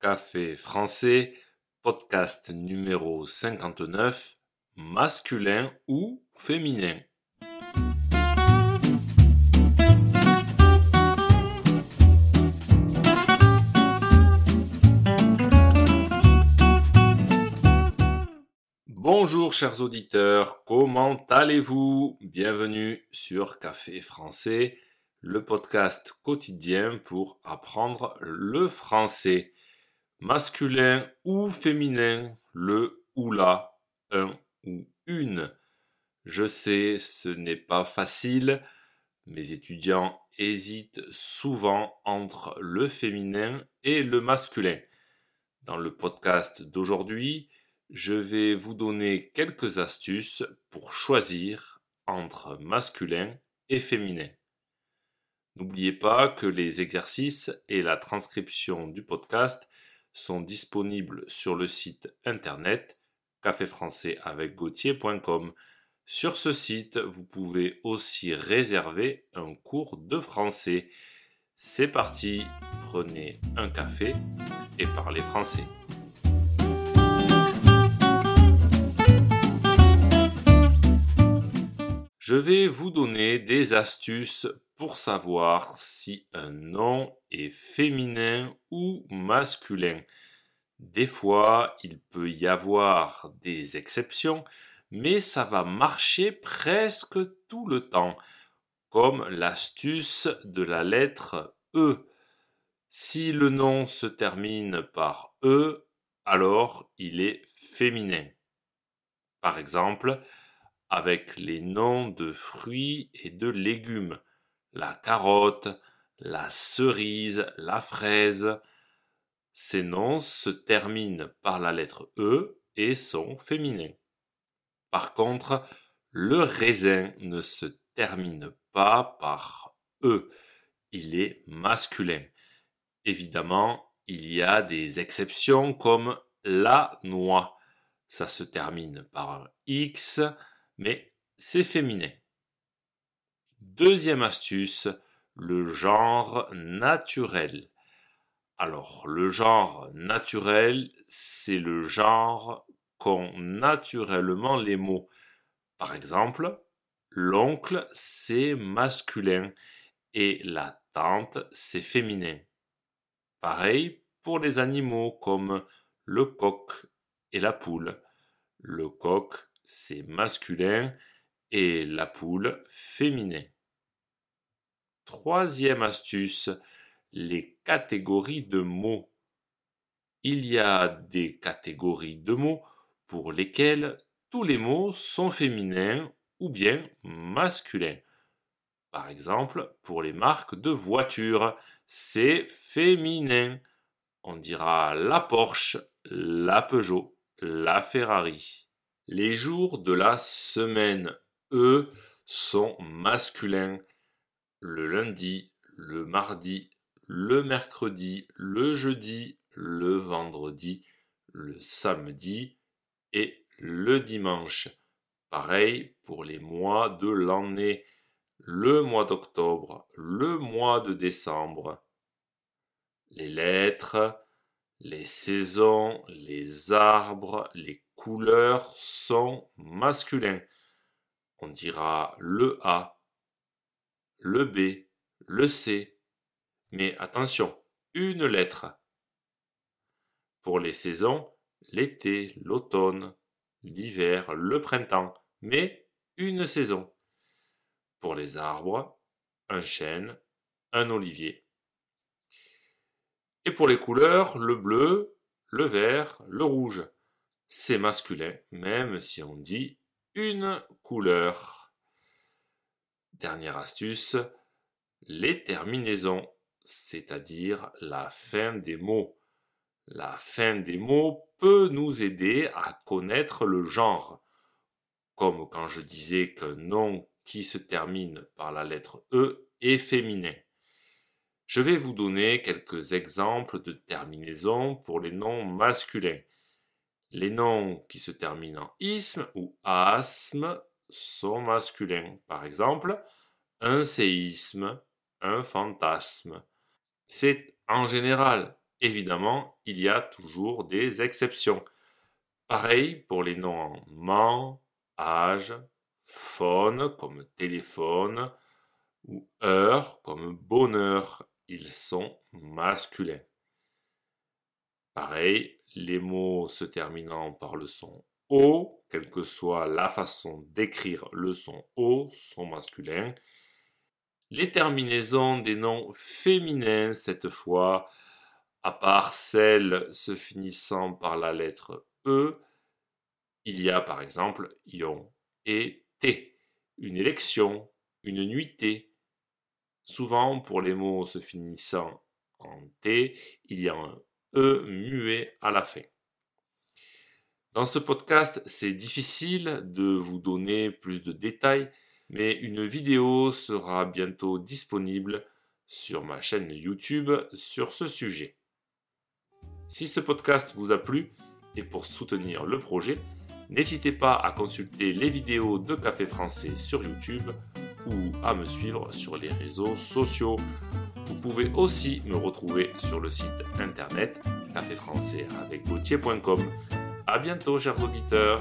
Café français, podcast numéro 59, masculin ou féminin. Bonjour chers auditeurs, comment allez-vous? Bienvenue sur Café français, le podcast quotidien pour apprendre le français. Masculin ou féminin, le ou la, un ou une. Je sais, ce n'est pas facile. Mes étudiants hésitent souvent entre le féminin et le masculin. Dans le podcast d'aujourd'hui, je vais vous donner quelques astuces pour choisir entre masculin et féminin. N'oubliez pas que les exercices et la transcription du podcast sont disponibles sur le site internet caféfrançaisavecgautier.com. Sur ce site, vous pouvez aussi réserver un cours de français. C'est parti, prenez un café et parlez français. Je vais vous donner des astuces pour savoir si un nom est féminin ou masculin. Des fois, il peut y avoir des exceptions, mais ça va marcher presque tout le temps, comme l'astuce de la lettre E. Si le nom se termine par E, alors il est féminin. Par exemple, avec les noms de fruits et de légumes, la carotte, la cerise, la fraise. Ces noms se terminent par la lettre E et sont féminins. Par contre, le raisin ne se termine pas par E, il est masculin. Évidemment, il y a des exceptions comme la noix. Ça se termine par un X, mais c'est féminin. Deuxième astuce, le genre naturel. Alors, le genre naturel, c'est le genre qu'ont naturellement les mots. Par exemple, l'oncle, c'est masculin et la tante, c'est féminin. Pareil pour les animaux comme le coq et la poule. Le coq, c'est masculin et la poule féminin. Troisième astuce, les catégories de mots. Il y a des catégories de mots pour lesquelles tous les mots sont féminins ou bien masculins. Par exemple, pour les marques de voitures, c'est féminin. On dira la Porsche, la Peugeot, la Ferrari. Les jours de la semaine, eux, sont masculins. Le lundi, le mardi, le mercredi, le jeudi, le vendredi, le samedi et le dimanche. Pareil pour les mois de l'année, le mois d'octobre, le mois de décembre. Les lettres, les saisons, les arbres, les couleurs sont masculins. On dira le A, le B, le C. Mais attention, une lettre. Pour les saisons, l'été, l'automne, l'hiver, le printemps, mais une saison. Pour les arbres, un chêne, un olivier. Et pour les couleurs, le bleu, le vert, le rouge. C'est masculin, même si on dit une couleur. Dernière astuce, les terminaisons, c'est-à-dire la fin des mots. La fin des mots peut nous aider à connaître le genre, comme quand je disais qu'un nom qui se termine par la lettre E est féminin. Je vais vous donner quelques exemples de terminaisons pour les noms masculins. Les noms qui se terminent en isme ou asme sont masculins. Par exemple, un séisme, un fantasme. C'est en général évidemment, il y a toujours des exceptions. Pareil pour les noms en man, âge, phone comme téléphone ou heure comme bonheur. Ils sont masculins. Pareil, les mots se terminant par le son O, quelle que soit la façon d'écrire le son O, sont masculins. Les terminaisons des noms féminins, cette fois, à part celles se finissant par la lettre E, il y a par exemple ion et T, une élection, une nuitée. Souvent, pour les mots se finissant en T, il y a un E muet à la fin. Dans ce podcast, c'est difficile de vous donner plus de détails, mais une vidéo sera bientôt disponible sur ma chaîne YouTube sur ce sujet. Si ce podcast vous a plu et pour soutenir le projet, n'hésitez pas à consulter les vidéos de Café Français sur YouTube ou à me suivre sur les réseaux sociaux. Vous pouvez aussi me retrouver sur le site internet caféfrançais avec A bientôt, chers auditeurs.